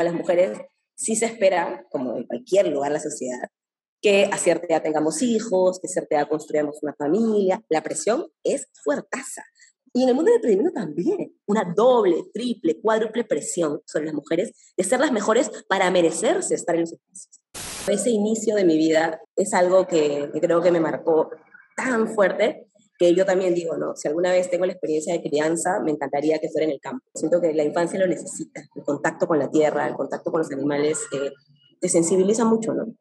A las mujeres sí se espera, como en cualquier lugar de la sociedad, que a cierta edad tengamos hijos, que a cierta edad construyamos una familia. La presión es fuertaza. Y en el mundo del emprendimiento también, una doble, triple, cuádruple presión sobre las mujeres de ser las mejores para merecerse estar en los espacios. Ese inicio de mi vida es algo que, creo que me marcó tan fuerte que yo también digo, no, si alguna vez tengo la experiencia de crianza, me encantaría que fuera en el campo. Siento que la infancia lo necesita, el contacto con la tierra, el contacto con los animales, eh, te sensibiliza mucho, ¿no?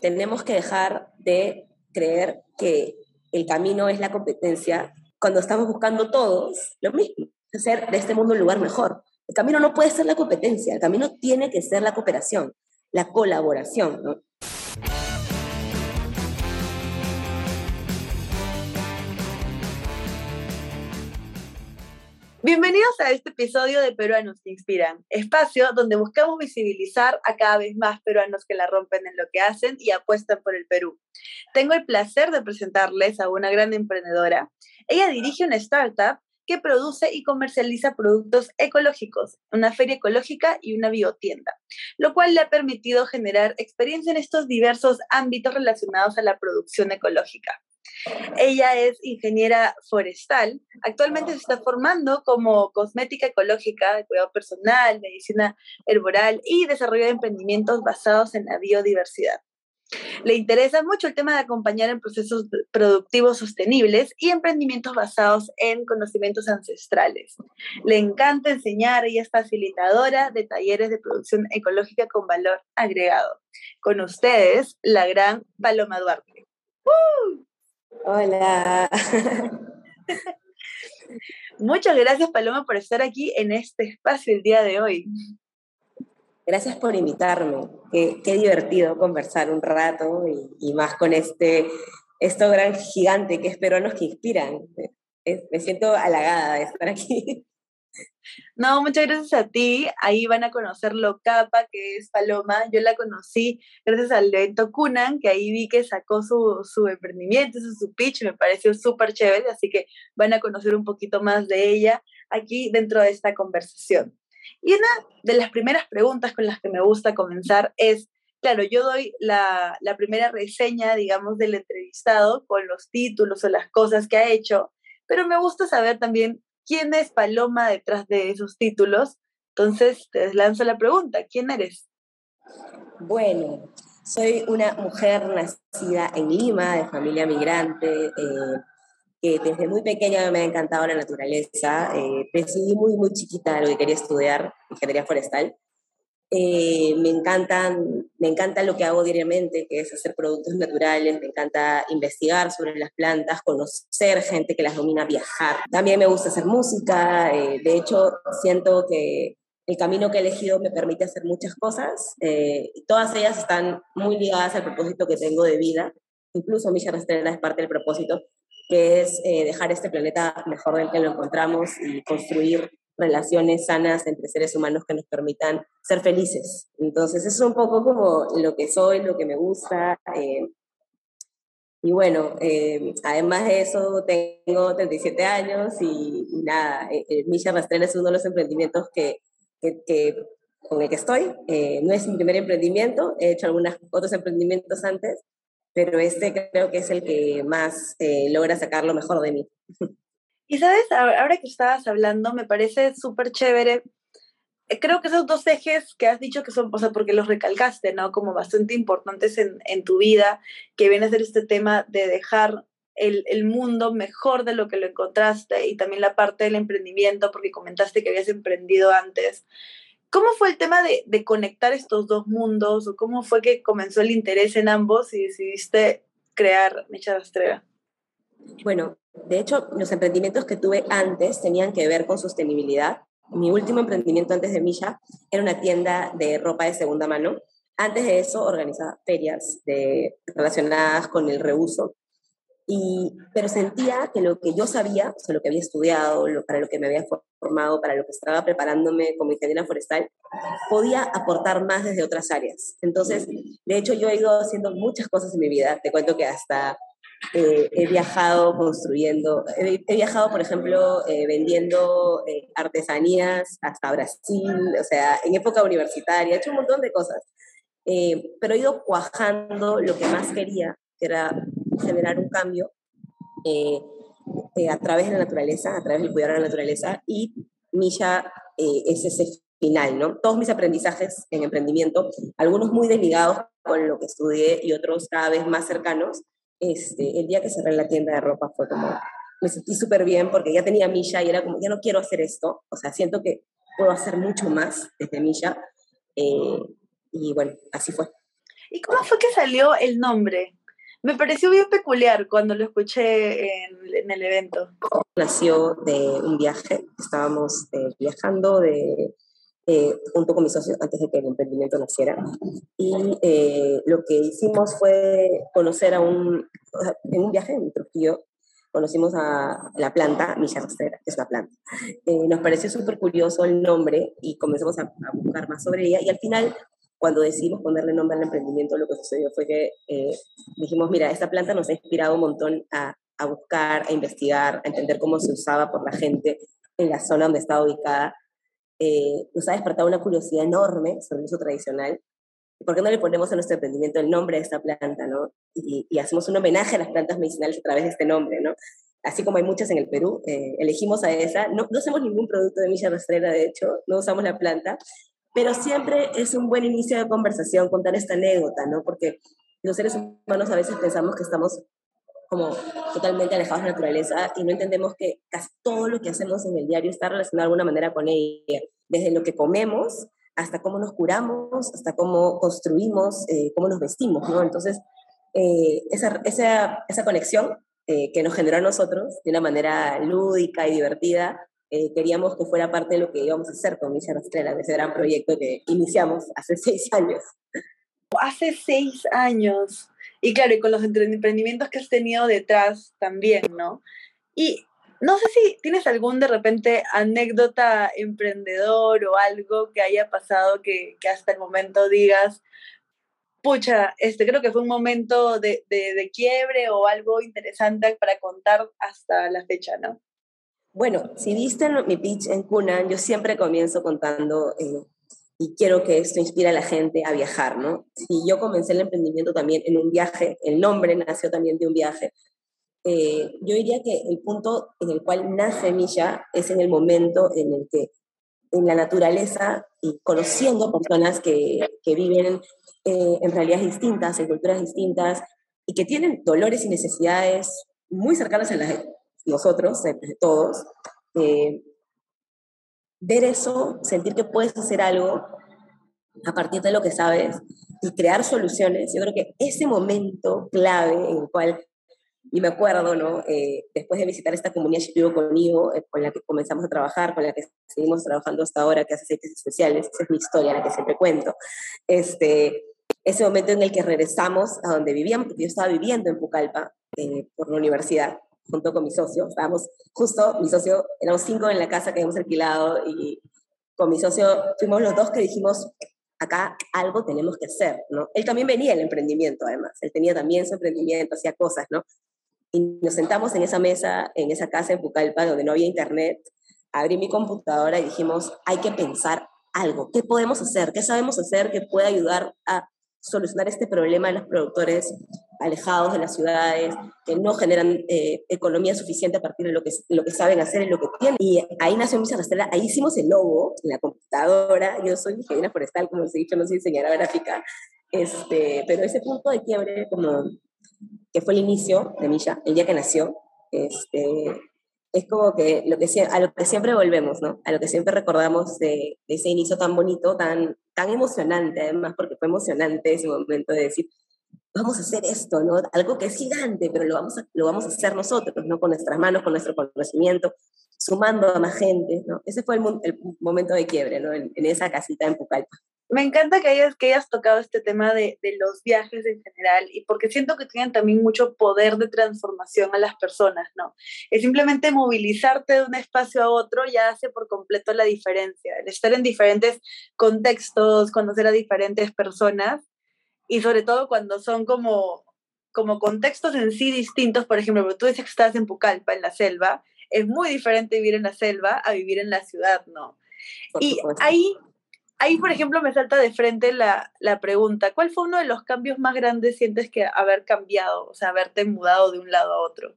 Tenemos que dejar de creer que el camino es la competencia cuando estamos buscando todos lo mismo, hacer de este mundo un lugar mejor. El camino no puede ser la competencia, el camino tiene que ser la cooperación, la colaboración, ¿no? Bienvenidos a este episodio de Peruanos que Inspiran, espacio donde buscamos visibilizar a cada vez más peruanos que la rompen en lo que hacen y apuestan por el Perú. Tengo el placer de presentarles a una gran emprendedora. Ella dirige una startup que produce y comercializa productos ecológicos, una feria ecológica y una biotienda, lo cual le ha permitido generar experiencia en estos diversos ámbitos relacionados a la producción ecológica. Ella es ingeniera forestal. Actualmente se está formando como cosmética ecológica, cuidado personal, medicina herboral y desarrollo de emprendimientos basados en la biodiversidad. Le interesa mucho el tema de acompañar en procesos productivos sostenibles y emprendimientos basados en conocimientos ancestrales. Le encanta enseñar y es facilitadora de talleres de producción ecológica con valor agregado. Con ustedes, la gran Paloma Duarte. Hola. Muchas gracias, Paloma, por estar aquí en este espacio el día de hoy. Gracias por invitarme. Qué, divertido conversar un rato y, más con este esto gran gigante que es Peruanos que Inspiran. me siento halagada de estar aquí. No, muchas gracias a ti. Ahí van a conocer Locapa, que es Paloma. Yo la conocí gracias al evento Kunan, que ahí vi que sacó su, su emprendimiento, su, su pitch, me pareció súper chévere, así que van a conocer un poquito más de ella aquí dentro de esta conversación. Y una de las primeras preguntas con las que me gusta comenzar es, claro, yo doy la, la primera reseña, digamos, del entrevistado con los títulos o las cosas que ha hecho, pero me gusta saber también quién es Paloma detrás de esos títulos. Entonces, te lanzo la pregunta, ¿quién eres? Bueno, soy una mujer nacida en Lima, de familia migrante, eh, que desde muy pequeña me ha encantado la naturaleza. Eh, decidí muy, muy chiquita lo que quería estudiar, ingeniería forestal. Eh, me, encantan, me encanta lo que hago diariamente, que es hacer productos naturales, me encanta investigar sobre las plantas, conocer gente que las domina, viajar. También me gusta hacer música, eh, de hecho siento que el camino que he elegido me permite hacer muchas cosas eh, todas ellas están muy ligadas al propósito que tengo de vida. Incluso Milla Rastrera es parte del propósito, que es dejar este planeta mejor del que lo encontramos y construir relaciones sanas entre seres humanos que nos permitan ser felices. Entonces, eso es un poco como lo que soy, lo que me gusta. Eh, y bueno, eh, además de eso, tengo 37 años y, nada, eh, Misha Rastrena es uno de los emprendimientos que, que, con el que estoy. no es mi primer emprendimiento, he hecho algunos otros emprendimientos antes, pero este creo que es el que más logra sacar lo mejor de mí. Y sabes, ahora que estabas hablando, me parece súper chévere. Eh, creo que esos dos ejes que has dicho que son, o sea, porque los recalcaste, ¿no? Como bastante importantes en, en tu vida, que viene a ser este tema de dejar el, el, mundo mejor de lo que lo encontraste y también la parte del emprendimiento, porque comentaste que habías emprendido antes. ¿Cómo fue el tema de, de conectar estos dos mundos o cómo fue que comenzó el interés en ambos y decidiste crear Mecha Rastrera? Bueno, de hecho, los emprendimientos que tuve antes tenían que ver con sostenibilidad. Mi último emprendimiento antes de Milla era una tienda de ropa de segunda mano. Antes de eso organizaba ferias de, relacionadas con el reuso. Y, pero sentía que lo que yo sabía, o sea, lo que había estudiado, para lo que me había formado, para lo que estaba preparándome como ingeniera forestal, podía aportar más desde otras áreas. Entonces, de hecho, yo he ido haciendo muchas cosas en mi vida. Te cuento que hasta eh, he viajado construyendo, he, viajado, por ejemplo, eh, vendiendo eh, artesanías hasta Brasil, o sea, en época universitaria, he hecho un montón de cosas. pero he ido cuajando lo que más quería, que era generar un cambio a través de la naturaleza, a través del cuidar de la naturaleza, y Milla es ese final, ¿no? Todos mis aprendizajes en emprendimiento, algunos muy desligados con lo que estudié y otros cada vez más cercanos, este, el día que cerré la tienda de ropa fue como, me sentí súper bien porque ya tenía Milla y era como, ya no quiero hacer esto, o sea, siento que puedo hacer mucho más desde Milla. Eh, y bueno, así fue. ¿Y cómo fue que salió el nombre? Me pareció bien peculiar cuando lo escuché en, en el evento. Nació de un viaje, estábamos eh, viajando de eh, junto con mis socios antes de que el emprendimiento naciera. Y eh, lo que hicimos fue conocer a un, en un viaje en Trujillo, conocimos a la planta Milla Rastrera, que es la planta. Eh, nos pareció súper curioso el nombre y comenzamos a, a, buscar más sobre ella y al final, cuando decidimos ponerle nombre al emprendimiento, lo que sucedió fue que dijimos, mira, esta planta nos ha inspirado un montón a, a buscar, a investigar, a entender cómo se usaba por la gente en la zona donde estaba ubicada eh, nos ha despertado una curiosidad enorme sobre el uso tradicional. ¿Por qué no le ponemos a nuestro emprendimiento el nombre de esta planta, no? Y, hacemos un homenaje a las plantas medicinales a través de este nombre, ¿no? Así como hay muchas en el Perú, eh, elegimos a esa. No, no hacemos ningún producto de milla rastrera, de hecho, no usamos la planta, pero siempre es un buen inicio de conversación contar esta anécdota, ¿no? Porque los seres humanos a veces pensamos que estamos como totalmente alejados de la naturaleza y no entendemos que casi todo lo que hacemos en el diario está relacionado de alguna manera con ella, desde lo que comemos hasta cómo nos curamos, hasta cómo construimos, eh, cómo nos vestimos, ¿no? Entonces, eh, esa, esa, esa, conexión eh, que nos generó a nosotros de una manera lúdica y divertida, queríamos que fuera parte de lo que íbamos a hacer con Milla Rastrera, de ese gran proyecto que iniciamos hace seis años. Hace seis años. Y claro, y con los emprendimientos que has tenido detrás también, ¿no? Y no sé si tienes algún de repente anécdota emprendedor o algo que haya pasado que, que hasta el momento digas, pucha, este creo que fue un momento de, de, quiebre o algo interesante para contar hasta la fecha, ¿no? Bueno, si viste mi pitch en Cunan, yo siempre comienzo contando eh, y quiero que esto inspire a la gente a viajar, ¿no? Si yo comencé el emprendimiento también en un viaje, el nombre nació también de un viaje, eh, yo diría que el punto en el cual nace Milla es en el momento en el que en la naturaleza y conociendo personas que, que viven eh, en realidades distintas, en culturas distintas y que tienen dolores y necesidades muy cercanas a las de nosotros, de todos, eh, ver eso, sentir que puedes hacer algo a partir de lo que sabes y crear soluciones. Yo creo que ese momento clave en el cual, y me acuerdo, ¿no? Eh, después de visitar esta comunidad Shipibo conmigo, eh, con la que comenzamos a trabajar, con la que seguimos trabajando hasta ahora, que hace aceites especiales, esa es mi historia, la que siempre cuento. Este, ese momento en el que regresamos a donde vivíamos, porque yo estaba viviendo en Pucallpa eh, por la universidad, junto con mi socio. Estábamos justo, mi socio, éramos cinco en la casa que habíamos alquilado y con mi socio fuimos los dos que dijimos, acá algo tenemos que hacer, ¿no? Él también venía del emprendimiento, además. Él tenía también su emprendimiento, hacía cosas, ¿no? Y nos sentamos en esa mesa, en esa casa en Pucallpa, donde no había internet. Abrí mi computadora y dijimos, hay que pensar algo. ¿Qué podemos hacer? ¿Qué sabemos hacer que pueda ayudar a solucionar este problema de los productores alejados de las ciudades, que no generan eh, economía suficiente a partir de lo que, lo que saben hacer y lo que tienen. Y ahí nació Misa Rastela, ahí hicimos el logo en la computadora, yo soy ingeniera forestal, como les he dicho, no soy diseñadora gráfica, este, pero ese punto de quiebre, como que fue el inicio de Milla, el día que nació, este, es como que, lo que a lo que siempre volvemos, ¿no? A lo que siempre recordamos de, de, ese inicio tan bonito, tan, tan emocionante, además, porque fue emocionante ese momento de decir, vamos a hacer esto, ¿no? Algo que es gigante, pero lo vamos a, lo vamos a hacer nosotros, ¿no? Con nuestras manos, con nuestro conocimiento, sumando a más gente, ¿no? Ese fue el, el momento de quiebre, ¿no? En, en, esa casita en Pucallpa. Me encanta que hayas, que hayas tocado este tema de, de, los viajes en general y porque siento que tienen también mucho poder de transformación a las personas, ¿no? Es simplemente movilizarte de un espacio a otro ya hace por completo la diferencia. El estar en diferentes contextos, conocer a diferentes personas y sobre todo cuando son como como contextos en sí distintos, por ejemplo, tú dices que estás en Pucallpa, en la selva, es muy diferente vivir en la selva a vivir en la ciudad, ¿no? y ahí, ahí, por ejemplo, me salta de frente la, la, pregunta, ¿cuál fue uno de los cambios más grandes sientes que haber cambiado, o sea, haberte mudado de un lado a otro?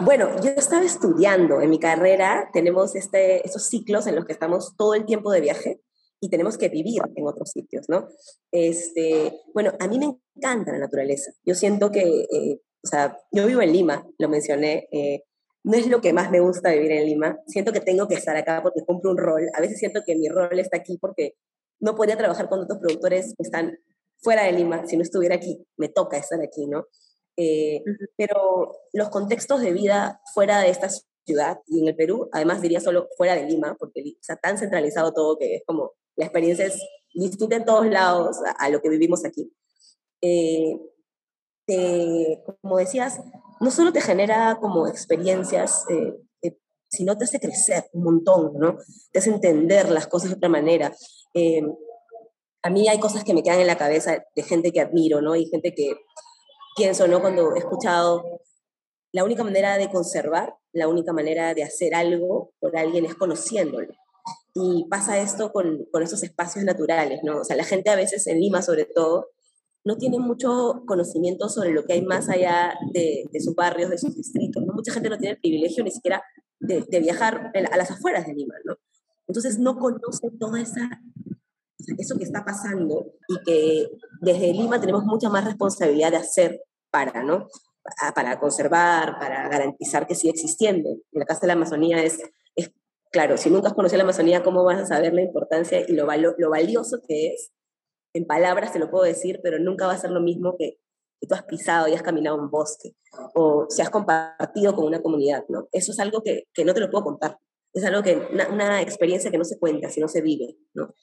Bueno, yo estaba estudiando en mi carrera, tenemos este, esos ciclos en los que estamos todo el tiempo de viaje y tenemos que vivir en otros sitios, ¿no? Este, bueno, a mí me encanta la naturaleza. Yo siento que, eh, o sea, yo vivo en Lima, lo mencioné, eh, no es lo que más me gusta vivir en Lima. Siento que tengo que estar acá porque cumplo un rol. A veces siento que mi rol está aquí porque no podría trabajar con otros productores que están fuera de Lima si no estuviera aquí. Me toca estar aquí, ¿no? Eh, pero los contextos de vida fuera de esta ciudad y en el Perú, además diría solo fuera de Lima, porque está tan centralizado todo que es como la experiencia es distinta en todos lados a, lo que vivimos aquí. Eh, como decías, no solo te genera como experiencias, eh, eh, sino te hace crecer un montón, ¿no? Te hace entender las cosas de otra manera. a mí hay cosas que me quedan en la cabeza de gente que admiro, ¿no? Y gente que pienso, ¿no? Cuando he escuchado, la única manera de conservar, la única manera de hacer algo por alguien es conociéndolo. Y pasa esto con, con esos espacios naturales, ¿no? O sea, la gente a veces en Lima, sobre todo, no tiene mucho conocimiento sobre lo que hay más allá de, sus barrios, de sus distritos. ¿no? Mucha gente no tiene el privilegio ni siquiera de, viajar a las afueras de Lima, ¿no? Entonces no conoce toda esa eso que está pasando y que desde Lima tenemos mucha más responsabilidad de hacer para, ¿no? Para conservar, para garantizar que siga existiendo. En la Casa de la Amazonía es claro, si nunca has conocido la Amazonía, ¿cómo vas a saber la importancia y lo valioso que es? En palabras te lo puedo decir, pero nunca va a ser lo mismo que, que tú has pisado y has caminado un bosque o si has compartido con una comunidad, ¿no? Eso es algo que, que no te lo puedo contar. Es algo que, una, una, experiencia que no se cuenta, si no se vive, ¿no?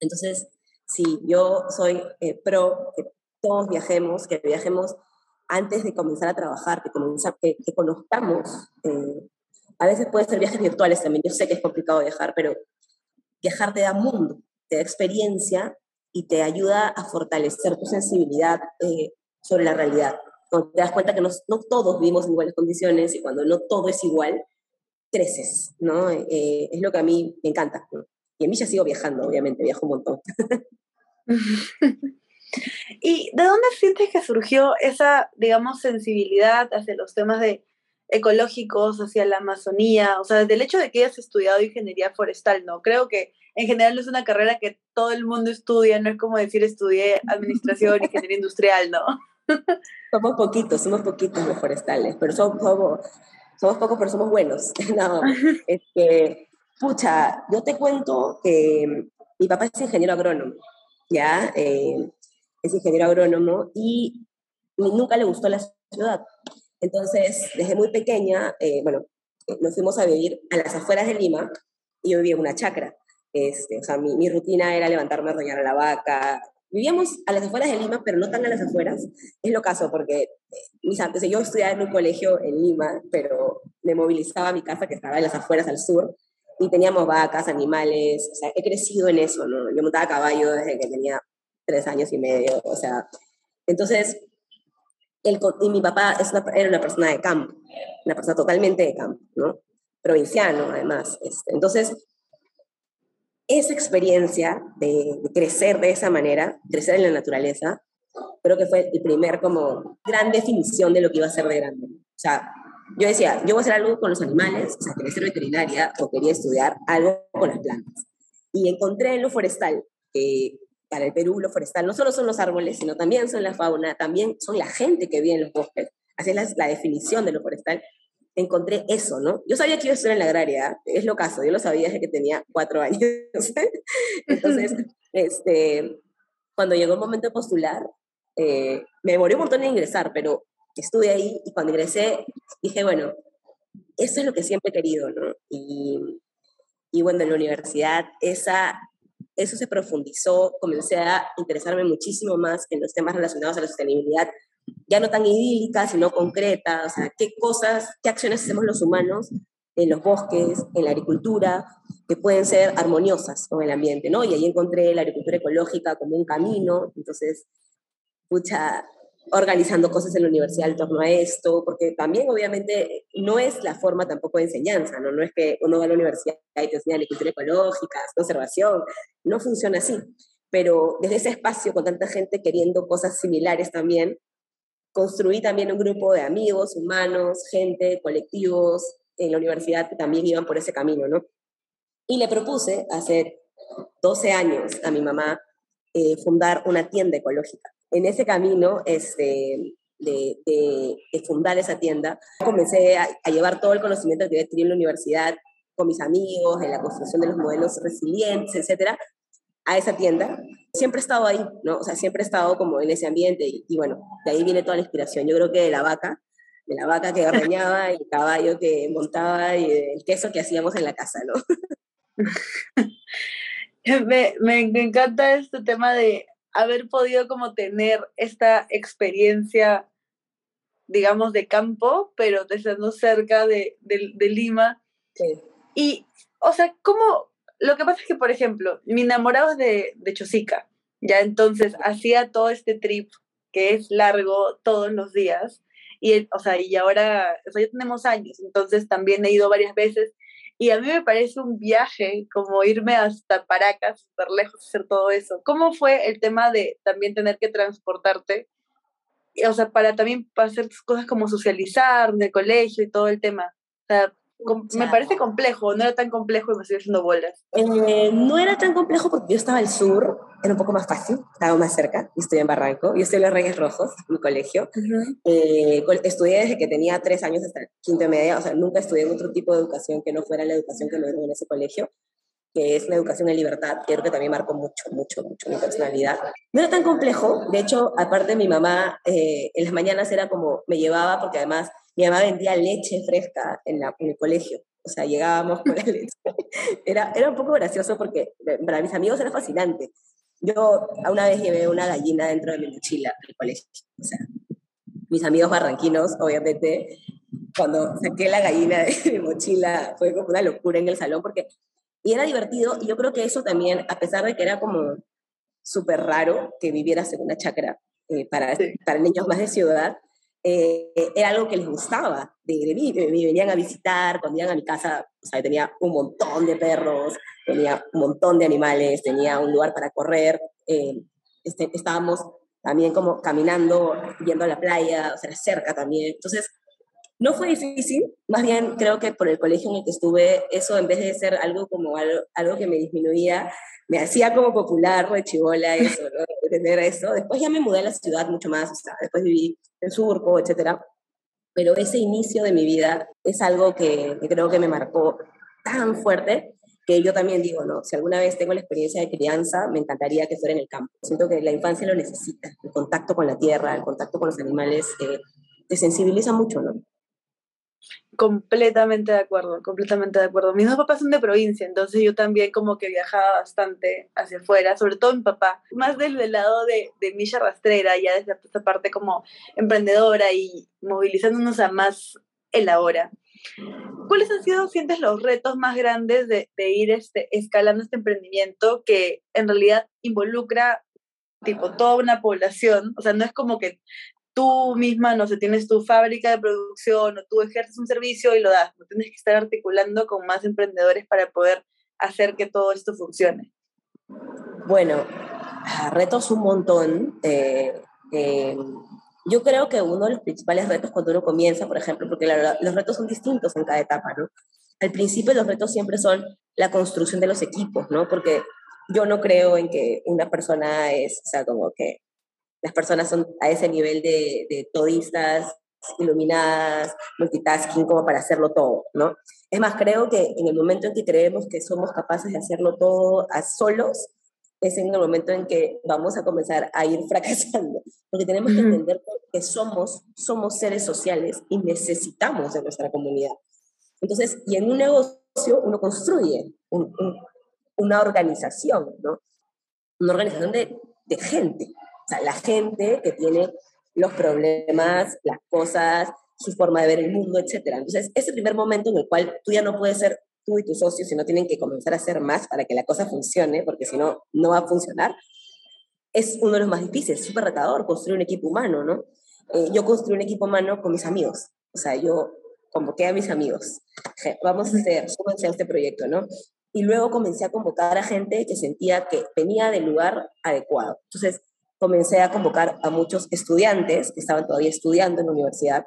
Entonces, sí, yo soy eh, pro que todos viajemos, que viajemos antes de comenzar a trabajar, que, comenzar, que, que conozcamos eh, a veces puede ser viajes virtuales también. Yo sé que es complicado viajar, pero viajar te da mundo, te da experiencia y te ayuda a fortalecer tu sensibilidad eh, sobre la realidad. Cuando te das cuenta que no, no, todos vivimos en iguales condiciones y cuando no todo es igual, creces, ¿no? Eh, es lo que a mí me encanta. Y en mí ya sigo viajando, obviamente, viajo un montón. ¿Y de dónde sientes que surgió esa, digamos, sensibilidad hacia los temas de ecológicos hacia la Amazonía, o sea, desde el hecho de que hayas estudiado ingeniería forestal, ¿no? Creo que en general es una carrera que todo el mundo estudia, no es como decir estudié administración, ingeniería industrial, ¿no? somos poquitos, somos poquitos los forestales, pero somos, somos, pocos, pero somos buenos. no, este, pucha, yo te cuento que mi papá es ingeniero agrónomo, ¿ya? Eh, es ingeniero agrónomo y nunca le gustó la ciudad. Entonces, desde muy pequeña, eh, bueno, nos fuimos a vivir a las afueras de Lima y yo vivía en una chacra. Este, o sea, mi, mi rutina era levantarme a roñar a la vaca. Vivíamos a las afueras de Lima, pero no tan a las afueras. Es lo caso, porque eh, mis, o yo estudiaba en un colegio en Lima, pero me movilizaba a mi casa que estaba en las afueras al sur y teníamos vacas, animales, o sea, he crecido en eso, ¿no? Yo montaba caballo desde que tenía tres años y medio, o sea, entonces y mi papá es era una persona de campo, una persona totalmente de campo, ¿no? Provinciano, además. Este. Entonces, esa experiencia de, crecer de esa manera, crecer en la naturaleza, creo que fue el primer como gran definición de lo que iba a ser de grande. O sea, yo decía, yo voy a hacer algo con los animales, o sea, quería ser veterinaria o quería estudiar algo con las plantas. Y encontré en lo forestal que para el Perú lo forestal no solo son los árboles, sino también son la fauna, también son la gente que vive en los bosques. Así es la, definición de lo forestal. Encontré eso, ¿no? Yo sabía que iba a estar en la agraria, es lo caso, yo lo sabía desde que tenía cuatro años. Entonces, este, cuando llegó el momento de postular, eh, me demoré un montón en ingresar, pero estuve ahí y cuando ingresé dije, bueno, eso es lo que siempre he querido, ¿no? Y, y bueno, en la universidad esa eso se profundizó, comencé a interesarme muchísimo más en los temas relacionados a la sostenibilidad, ya no tan idílica, sino concreta, o sea, qué cosas, qué acciones hacemos los humanos en los bosques, en la agricultura, que pueden ser armoniosas con el ambiente, ¿no? Y ahí encontré la agricultura ecológica como un camino, entonces, pucha, organizando cosas en la universidad en torno a esto, porque también obviamente no es la forma tampoco de enseñanza, ¿no? No es que uno va a la universidad y te enseña agricultura ecológica, conservación, no funciona así. Pero desde ese espacio, con tanta gente queriendo cosas similares también, construí también un grupo de amigos, humanos, gente, colectivos en la universidad que también iban por ese camino, ¿no? Y le propuse hace 12 años a mi mamá eh, fundar una tienda ecológica en ese camino este, de, de, fundar esa tienda, comencé a, llevar todo el conocimiento que había tenido en la universidad con mis amigos, en la construcción de los modelos resilientes, etcétera, a esa tienda. Siempre he estado ahí, ¿no? O sea, siempre he estado como en ese ambiente y, y bueno, de ahí viene toda la inspiración. Yo creo que de la vaca, de la vaca que ordeñaba y el caballo que montaba y el queso que hacíamos en la casa, ¿no? me, me, encanta este tema de haber podido como tener esta experiencia, digamos, de campo, pero desde cerca de, de, Lima. Sí. Y, o sea, ¿cómo? Lo que pasa es que, por ejemplo, mi enamorado es de, de Chosica, ya entonces hacía todo este trip que es largo todos los días. Y, o sea, y ahora, o sea, ya tenemos años, entonces también he ido varias veces y a mí me parece un viaje como irme hasta Paracas, súper lejos, hacer todo eso. ¿Cómo fue el tema de también tener que transportarte? O sea, para también hacer cosas como socializar el colegio y todo el tema. O sea, me parece complejo, no era tan complejo y me estoy haciendo bolas. Eh, no era tan complejo porque yo estaba al sur, era un poco más fácil, estaba más cerca, y estoy en Barranco, yo estoy en los Reyes Rojos, mi colegio. Eh, estudié desde que tenía tres años hasta quinto media, o sea, nunca estudié en otro tipo de educación que no fuera la educación que me dieron en ese colegio que es la educación en libertad, creo que también marcó mucho, mucho, mucho mi personalidad. No era tan complejo, de hecho, aparte mi mamá eh, en las mañanas era como, me llevaba, porque además mi mamá vendía leche fresca en, la, en el colegio. O sea, llegábamos con la leche. Era, era un poco gracioso porque para mis amigos era fascinante. Yo una vez llevé una gallina dentro de mi mochila al colegio. O sea, mis amigos barranquinos, obviamente, cuando saqué la gallina de mi mochila fue como una locura en el salón porque y era divertido y yo creo que eso también, a pesar de que era como súper raro que vivieras en una chacra eh, para, para niños más de ciudad, eh, era algo que les gustaba de, mí. Me, venían a visitar, cuando iban a mi casa, o sea, tenía un montón de perros, tenía un montón de animales, tenía un lugar para correr, eh, este, estábamos también como caminando, yendo a la playa, o sea, cerca también. Entonces, no fue difícil, más bien creo que por el colegio en el que estuve, eso en vez de ser algo como algo, que me disminuía, me hacía como popular de chivola eso, ¿no? tener eso. Después ya me mudé a la ciudad mucho más, o sea, después viví en Surco, etcétera. Pero ese inicio de mi vida es algo que, que, creo que me marcó tan fuerte que yo también digo, no, si alguna vez tengo la experiencia de crianza, me encantaría que fuera en el campo. Siento que la infancia lo necesita, el contacto con la tierra, el contacto con los animales, eh, te sensibiliza mucho, ¿no? Completamente de acuerdo, completamente de acuerdo. Mis dos papás son de provincia, entonces yo también como que viajaba bastante hacia afuera, sobre todo mi papá, más del, lado de, de Milla Rastrera, ya desde esta parte como emprendedora y movilizándonos a más el ahora. ¿Cuáles han sido, sientes, los retos más grandes de, de ir este, escalando este emprendimiento que en realidad involucra tipo toda una población? O sea, no es como que tú misma, no sé, tienes tu fábrica de producción o tú ejerces un servicio y lo das, no tienes que estar articulando con más emprendedores para poder hacer que todo esto funcione. Bueno, ah, retos un montón. Eh, eh, yo creo que uno de los principales retos cuando uno comienza, por ejemplo, porque los retos son distintos en cada etapa, ¿no? Al principio los retos siempre son la construcción de los equipos, ¿no? Porque yo no creo en que una persona es, o sea, como que las personas son a ese nivel de, de todistas, iluminadas, multitasking, como para hacerlo todo, ¿no? Es más, creo que en el momento en que creemos que somos capaces de hacerlo todo a solos, es en el momento en que vamos a comenzar a ir fracasando, porque tenemos que entender que somos, somos seres sociales y necesitamos de nuestra comunidad. Entonces, y en un negocio uno construye una organización, ¿no? Una organización de, de gente, o sea, la gente que tiene los problemas, las cosas, su forma de ver el mundo, etc. Entonces, ese primer momento en el cual tú ya no puedes ser tú y tus socios, sino tienen que comenzar a hacer más para que la cosa funcione, porque si no, no va a funcionar, es uno de los más difíciles, súper retador construir un equipo humano, ¿no? eh, yo construí un equipo humano con mis amigos. O sea, yo convoqué a mis amigos. Vamos a hacer, súmense a este proyecto, ¿no? Y luego comencé a convocar a gente que sentía que venía del lugar adecuado. Entonces, comencé a convocar a muchos estudiantes que estaban todavía estudiando en la universidad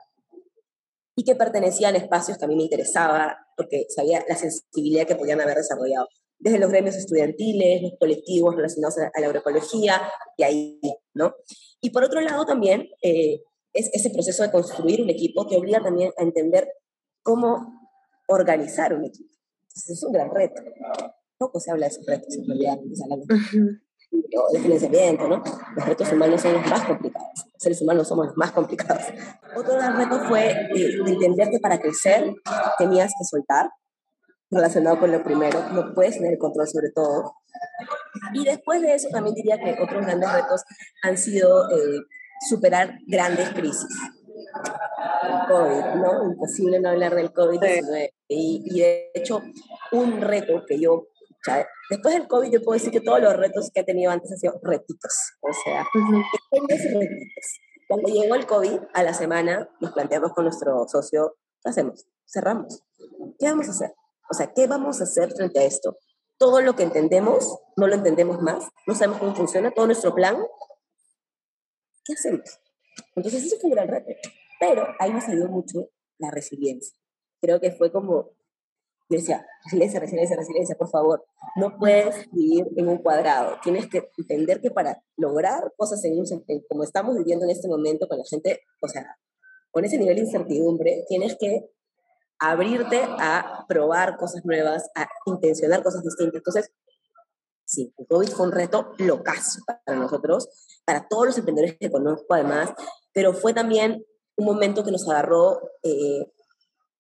y que pertenecían a espacios que a mí me interesaba porque sabía la sensibilidad que podían haber desarrollado desde los gremios estudiantiles, los colectivos relacionados a la agroecología, y ahí, ¿no? Y por otro lado también, eh, es ese proceso de construir un equipo que obliga también a entender cómo organizar un equipo. Entonces es un gran reto. Poco se habla de esos retos en realidad, de financiamiento, ¿no? Los retos humanos son los más complicados. Los seres humanos somos los más complicados. Otro gran reto fue eh, entender que para crecer tenías que soltar, relacionado con lo primero, no puedes tener el control sobre todo. Y después de eso también diría que otros grandes retos han sido eh, superar grandes crisis. El COVID, ¿no? Imposible no hablar del COVID-19. Y, y, de hecho, un reto que yo, después del COVID yo puedo decir que todos los retos que he tenido antes han sido retitos. O sea, pequeños retitos. Cuando llegó el COVID, a la semana nos planteamos con nuestro socio, ¿qué hacemos? Cerramos. ¿Qué vamos a hacer? O sea, ¿qué vamos a hacer frente a esto? Todo lo que entendemos, no lo entendemos más, no sabemos cómo funciona, todo nuestro plan, ¿qué hacemos? Entonces, eso fue un gran reto. Pero ahí nos ayudó mucho la resiliencia. Creo que fue como, yo decía, resiliencia, resiliencia, resiliencia, por favor, no puedes vivir en un cuadrado. Tienes que entender que para lograr cosas en un, como estamos viviendo en este momento con la gente, o sea, con ese nivel de incertidumbre, tienes que abrirte a probar cosas nuevas, a intencionar cosas distintas. Entonces, sí, el COVID fue un reto locazo para nosotros, para todos los emprendedores que conozco además, pero fue también un momento que nos agarró, eh,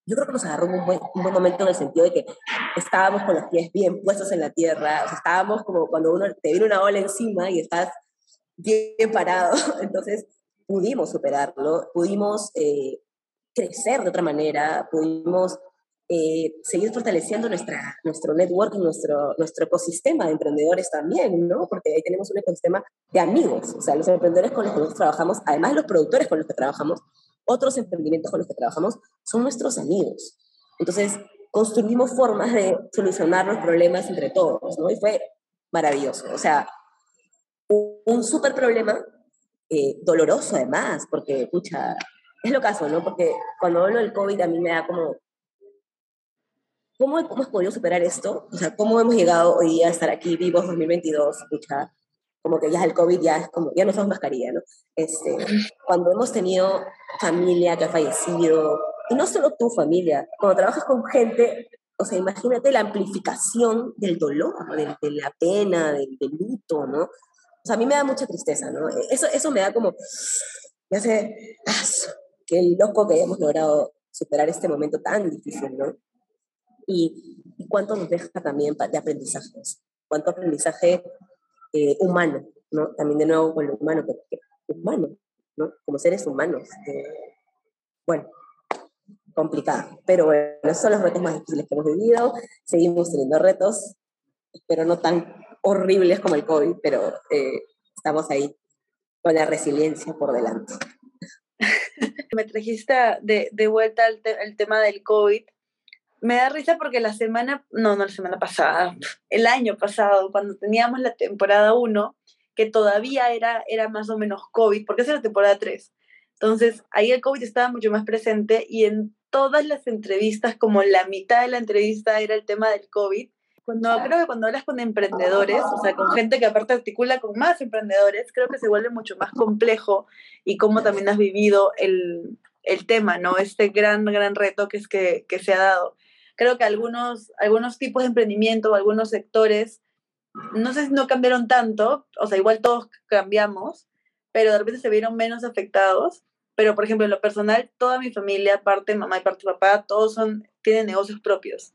yo creo que nos agarró un buen, un buen momento en el sentido de que estábamos con los pies bien puestos en la tierra, estábamos como cuando uno te viene una ola encima y estás bien parado, entonces pudimos superarlo, pudimos eh, crecer de otra manera, pudimos eh, seguir fortaleciendo nuestra, nuestro network, nuestro, nuestro ecosistema de emprendedores también, ¿no? Porque ahí tenemos un ecosistema de amigos, o sea, los emprendedores con los que nosotros trabajamos, además los productores con los que trabajamos, otros emprendimientos con los que trabajamos, son nuestros amigos. Entonces, construimos formas de solucionar los problemas entre todos, ¿no? Y fue maravilloso. O sea, un, súper problema, eh, doloroso además, porque, escucha, es lo caso, ¿no? Porque cuando hablo del COVID a mí me da como, ¿cómo, hemos podido superar esto? O sea, ¿cómo hemos llegado hoy a estar aquí vivos 2022? Escucha, como que ya el COVID ya es como, ya no somos mascarilla, ¿no? Este, cuando hemos tenido familia que ha fallecido, y no solo tu familia, cuando trabajas con gente, o sea, imagínate la amplificación del dolor, de, de la pena, del, del, luto, ¿no? O sea, a mí me da mucha tristeza, ¿no? Eso, eso me da como, me hace, qué loco que hayamos logrado superar este momento tan difícil, ¿no? Y, cuánto nos deja también de aprendizajes, cuánto aprendizaje eh, humano, ¿no? También de nuevo con lo humano, porque humano, ¿no? Como seres humanos. Eh, bueno, complicado, pero bueno, son los retos más difíciles que hemos vivido, seguimos teniendo retos, pero no tan horribles como el COVID, pero eh, estamos ahí con la resiliencia por delante. Me trajiste de, de vuelta al el tema del COVID. Me da risa porque la semana, no, no la semana pasada, el año pasado, cuando teníamos la temporada 1, que todavía era, era más o menos COVID, porque esa es la temporada 3. Entonces, ahí el COVID estaba mucho más presente y en todas las entrevistas, como la mitad de la entrevista era el tema del COVID, cuando, creo que cuando hablas con emprendedores, o sea, con gente que aparte articula con más emprendedores, creo que se vuelve mucho más complejo y cómo también has vivido el, el tema, ¿no? Este gran, gran reto que es que, que, se ha dado. Creo que algunos, algunos tipos de emprendimiento algunos sectores, no sé si no cambiaron tanto, o sea, igual todos cambiamos, pero de repente se vieron menos afectados. Pero, por ejemplo, en lo personal, toda mi familia, parte mamá y parte papá, todos son, tienen negocios propios.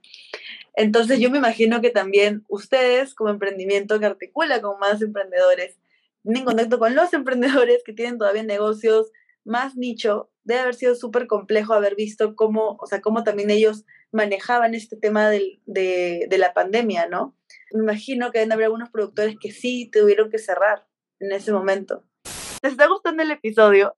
Entonces yo me imagino que también ustedes como emprendimiento que articula con más emprendedores, tienen contacto con los emprendedores que tienen todavía negocios más nicho, debe haber sido súper complejo haber visto cómo, o sea, cómo también ellos manejaban este tema del, de, de, la pandemia, ¿no? Me imagino que deben haber algunos productores que sí tuvieron que cerrar en ese momento. ¿Les está gustando el episodio?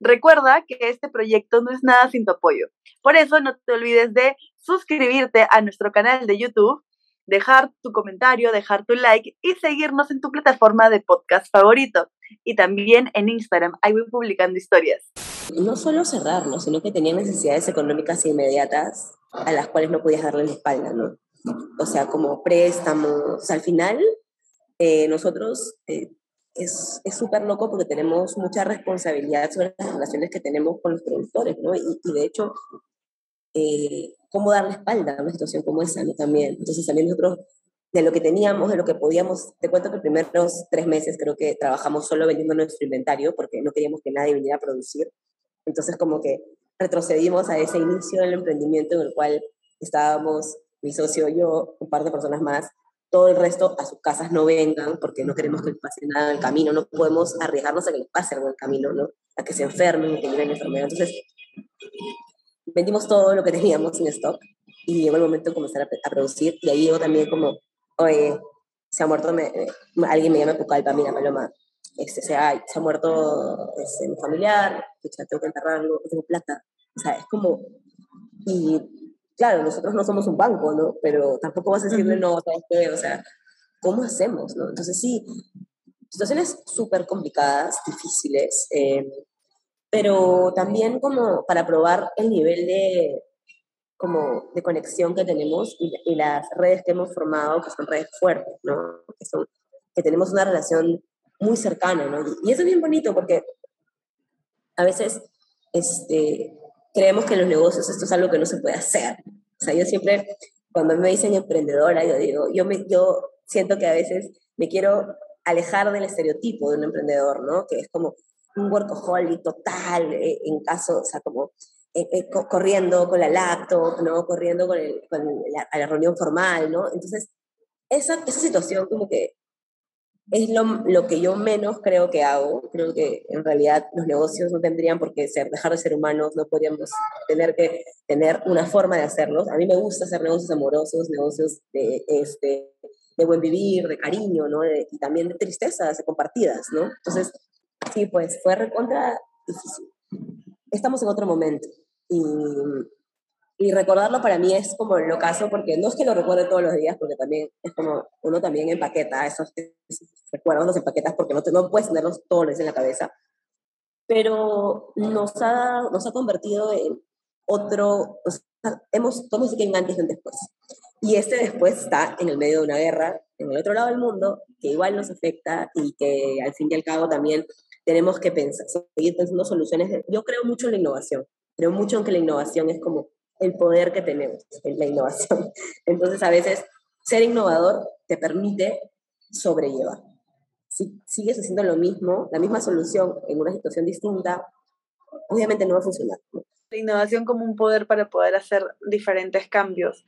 Recuerda que este proyecto no es nada sin tu apoyo. Por eso no te olvides de suscribirte a nuestro canal de YouTube, dejar tu comentario, dejar tu like y seguirnos en tu plataforma de podcast favorito. Y también en Instagram, ahí voy publicando historias. No solo cerrarnos, sino que tenía necesidades económicas inmediatas a las cuales no podías darle la espalda, ¿no? O sea, como préstamos. al final, eh, nosotros eh, es súper loco porque tenemos mucha responsabilidad sobre las relaciones que tenemos con los productores, ¿no? Y, y de hecho, eh, cómo darle espalda a una situación como esa, ¿no? También. Entonces, también nosotros, de lo que teníamos, de lo que podíamos, te cuento que los primeros tres meses creo que trabajamos solo vendiendo nuestro inventario porque no queríamos que nadie viniera a producir. Entonces, como que retrocedimos a ese inicio del emprendimiento en el cual estábamos mi socio, yo, un par de personas más, todo el resto a sus casas no vengan porque no queremos que les pase nada en el camino, no podemos arriesgarnos a que les pase algo en el camino, ¿no? A que se enfermen, que lleven enfermedad. Entonces, vendimos todo lo que teníamos en stock y llegó el momento de comenzar a, producir y ahí llegó también como, oye, se ha muerto, me, alguien me llama Pucallpa, mira Paloma, este, se, ha, se ha muerto este, mi familiar, tengo que enterrarlo, tengo plata. O sea, es como, y claro, nosotros no somos un banco, ¿no? Pero tampoco vas a decirle, no, ¿sabes qué? O sea, ¿cómo hacemos, no? Entonces sí, situaciones súper complicadas, difíciles, eh, pero también como para probar el nivel de, como de conexión que tenemos y, y, las redes que hemos formado, que son redes fuertes, ¿no? Que, son, que tenemos una relación muy cercana, ¿no? Y, eso es bien bonito porque a veces este, creemos que en los negocios esto es algo que no se puede hacer. O sea, yo siempre, cuando me dicen emprendedora, yo digo, yo, me, yo siento que a veces me quiero alejar del estereotipo de un emprendedor, ¿no? Que es como un workaholic total, eh, en caso, o sea, como eh, eh, corriendo con la laptop, ¿no? Corriendo con, el, con la, a la reunión formal, ¿no? Entonces, esa, esa situación como que es lo, lo, que yo menos creo que hago. Creo que en realidad los negocios no tendrían por qué ser, dejar de ser humanos, no podríamos tener que tener una forma de hacerlos. A mí me gusta hacer negocios amorosos, negocios de, este, de buen vivir, de cariño, ¿no? y también de tristezas compartidas, ¿no? Entonces, sí, pues fue recontra difícil. Estamos en otro momento y y recordarlo para mí es como el ocaso, porque no es que lo recuerde todos los días, porque también es como uno también empaqueta esos, esos recuerdos, los empaquetas porque no, te, no puedes tenerlos todos en la cabeza. Pero nos ha, nos ha convertido en otro, o sea, hemos, decir que en antes y un después. Y este después está en el medio de una guerra, en el otro lado del mundo, que igual nos afecta y que al fin y al cabo también tenemos que pensar, seguir pensando soluciones. yo creo mucho en la innovación, creo mucho en que la innovación es como el poder que tenemos en la innovación. Entonces, a veces, ser innovador te permite sobrellevar. Si sigues haciendo lo mismo, la misma solución en una situación distinta, obviamente no va a funcionar. La innovación como un poder para poder hacer diferentes cambios.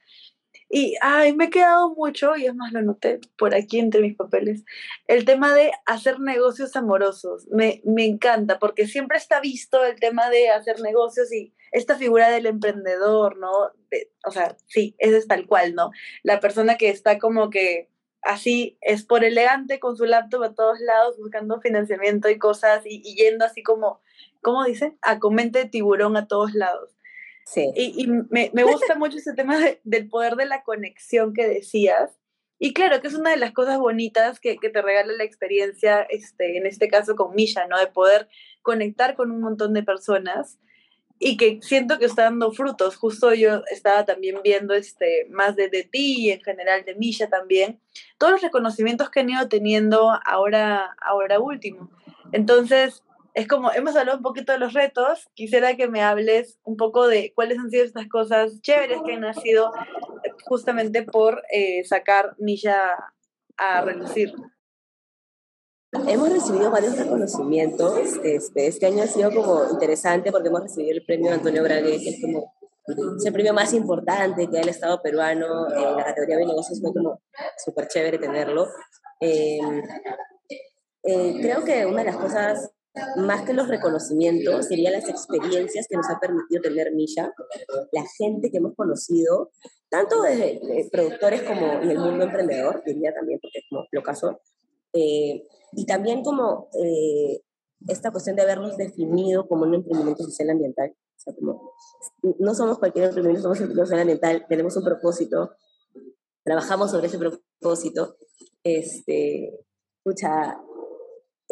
Y, ay, me he quedado mucho, y es más, lo noté por aquí entre mis papeles, el tema de hacer negocios amorosos. Me, me encanta, porque siempre está visto el tema de hacer negocios y esta figura del emprendedor, ¿no? o sea, sí, es tal cual, ¿no? La persona que está como que así es por elegante con su laptop a todos lados buscando financiamiento y cosas y, yendo así como, ¿cómo dice? A comente tiburón a todos lados. Sí. Y, me, me, gusta mucho ese tema del poder de la conexión que decías. Y claro, que es una de las cosas bonitas que, que, te regala la experiencia, este, en este caso con Misha, ¿no? De poder conectar con un montón de personas y que siento que está dando frutos. Justo yo estaba también viendo este, más de, de ti y en general de Misha también, todos los reconocimientos que han ido teniendo ahora, ahora último. Entonces, es como, hemos hablado un poquito de los retos, quisiera que me hables un poco de cuáles han sido estas cosas chéveres que han nacido justamente por eh, sacar Misha a relucir. Hemos recibido varios reconocimientos. Este, este año ha sido como interesante porque hemos recibido el premio Antonio Brague, que es como el premio más importante que da el Estado peruano en la categoría de negocios. Fue como súper chévere tenerlo. Em, eh, creo que una de las cosas más que los reconocimientos, serían las experiencias que nos ha permitido tener Misha, la gente que hemos conocido, tanto de, productores como en el mundo emprendedor, diría también, porque es como lo caso, eh, y también como eh, esta cuestión de habernos definido como un emprendimiento social ambiental. O sea, como, no somos cualquier emprendimiento, somos un emprendimiento social ambiental, tenemos un propósito, trabajamos sobre ese propósito. Este, escucha,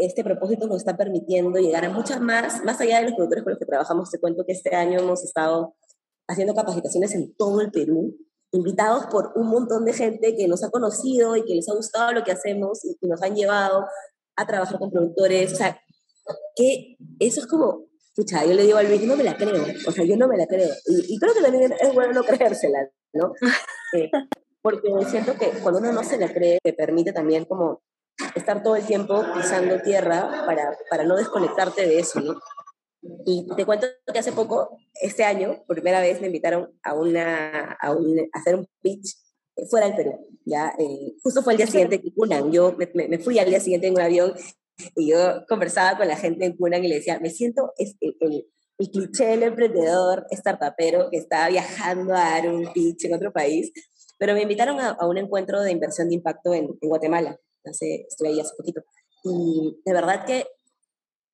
este propósito nos está permitiendo llegar a muchas más, más allá de los productores con los que trabajamos. Te cuento que este año hemos estado haciendo capacitaciones en todo el Perú, invitados por un montón de gente que nos ha conocido y que les ha gustado lo que hacemos y, nos han llevado a trabajar con productores. O sea, que eso es como, escucha, yo le digo al Luis, no me la creo, o sea, yo no me la creo. Y, creo que también es bueno no creérsela, ¿no? Eh, porque siento que cuando uno no se la cree, te permite también como estar todo el tiempo pisando tierra para, para no desconectarte de eso, ¿no? Y te cuento que hace poco, este año, por primera vez me invitaron a, una, a, hacer un pitch fuera del Perú. ¿ya? Eh, justo fue el día siguiente que Cunan. Yo me, me, fui al día siguiente en un avión y yo conversaba con la gente en Cunan y le decía, me siento el, el, el cliché del emprendedor startupero que está viajando a dar un pitch en otro país. Pero me invitaron a, a un encuentro de inversión de impacto en, en Guatemala. Hace, estuve ahí hace poquito. Y de verdad que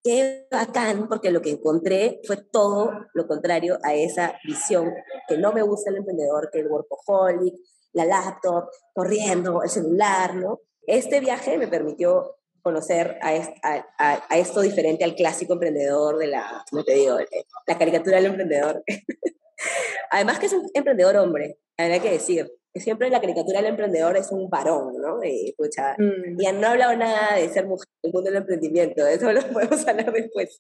qué bacán, porque lo que encontré fue todo lo contrario a esa visión que no me gusta el emprendedor, que el workaholic, la laptop, corriendo, el celular, ¿no? Este viaje me permitió conocer a, a, esto diferente al clásico emprendedor de la, ¿cómo te digo? Eh, la caricatura del emprendedor. Además que es un emprendedor hombre, hay que decir siempre la caricatura del emprendedor es un varón, ¿no? Y, pucha, mm. ya no he hablado nada de ser mujer en el mundo del emprendimiento, de eso lo podemos hablar después.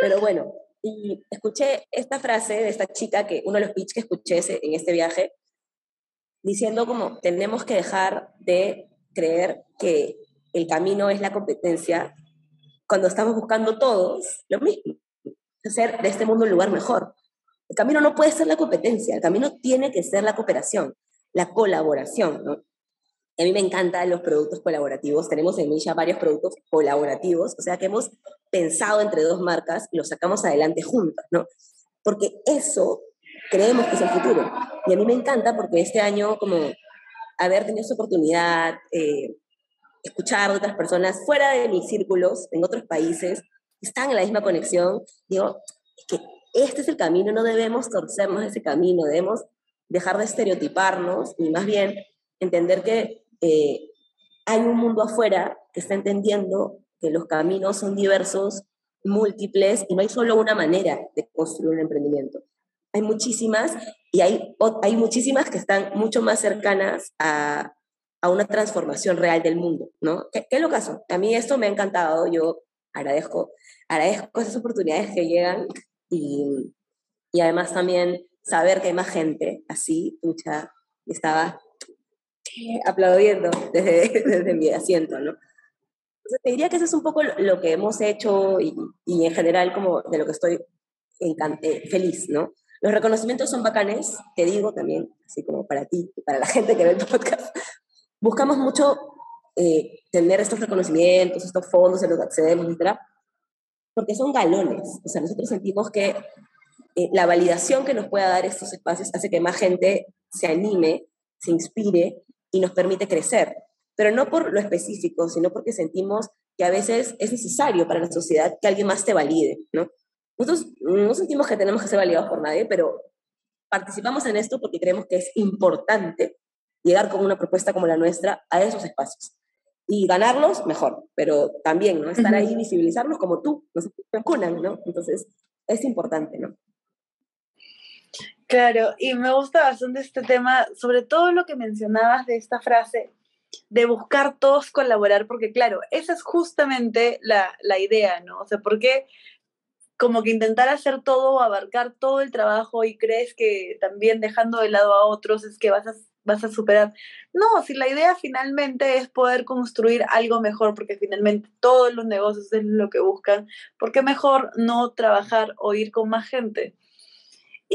Pero bueno, y escuché esta frase de esta chica, que uno de los pitch que escuché en este viaje, diciendo como tenemos que dejar de creer que el camino es la competencia cuando estamos buscando todos lo mismo, hacer de este mundo un lugar mejor. El camino no puede ser la competencia, el camino tiene que ser la cooperación la colaboración, ¿no? a mí me encantan los productos colaborativos. Tenemos en Misha varios productos colaborativos, o sea que hemos pensado entre dos marcas y los sacamos adelante juntos, ¿no? Porque eso creemos que es el futuro. Y a mí me encanta porque este año, como haber tenido esa oportunidad, eh, escuchar de otras personas fuera de mis círculos, en otros países, están en la misma conexión, digo, es que este es el camino, no debemos torcernos ese camino, debemos dejar de estereotiparnos y más bien entender que eh, hay un mundo afuera que está entendiendo que los caminos son diversos, múltiples y no hay solo una manera de construir un emprendimiento. Hay muchísimas y hay, hay muchísimas que están mucho más cercanas a, a una transformación real del mundo, ¿no? ¿Qué, es lo caso? A mí esto me ha encantado, yo agradezco, agradezco esas oportunidades que llegan y, y además también saber que hay más gente así, pucha, estaba aplaudiendo desde, desde mi asiento, ¿no? Entonces, te diría que eso es un poco lo que hemos hecho y, y en general como de lo que estoy eh, feliz, ¿no? Los reconocimientos son bacanes, te digo también, así como para ti y para la gente que ve el podcast. Buscamos mucho eh, tener estos reconocimientos, estos fondos en los que accedemos, etc. Porque son galones. O sea, nosotros sentimos que eh, la validación que nos pueda dar estos espacios hace que más gente se anime, se inspire y nos permite crecer. Pero no por lo específico, sino porque sentimos que a veces es necesario para la sociedad que alguien más te valide, ¿no? Nosotros no sentimos que tenemos que ser validados por nadie, pero participamos en esto porque creemos que es importante llegar con una propuesta como la nuestra a esos espacios. Y ganarlos, mejor, pero también, ¿no? Estar ahí, visibilizarlos como tú, nos vacunan, ¿no? Entonces, es importante, ¿no? Claro, y me gusta bastante este tema, sobre todo lo que mencionabas de esta frase, de buscar todos colaborar, porque claro, esa es justamente la, la idea, ¿no? O sea, porque como que intentar hacer todo, abarcar todo el trabajo y crees que también dejando de lado a otros es que vas a, vas a superar. No, si la idea finalmente es poder construir algo mejor, porque finalmente todos los negocios es lo que buscan, porque mejor no trabajar o ir con más gente.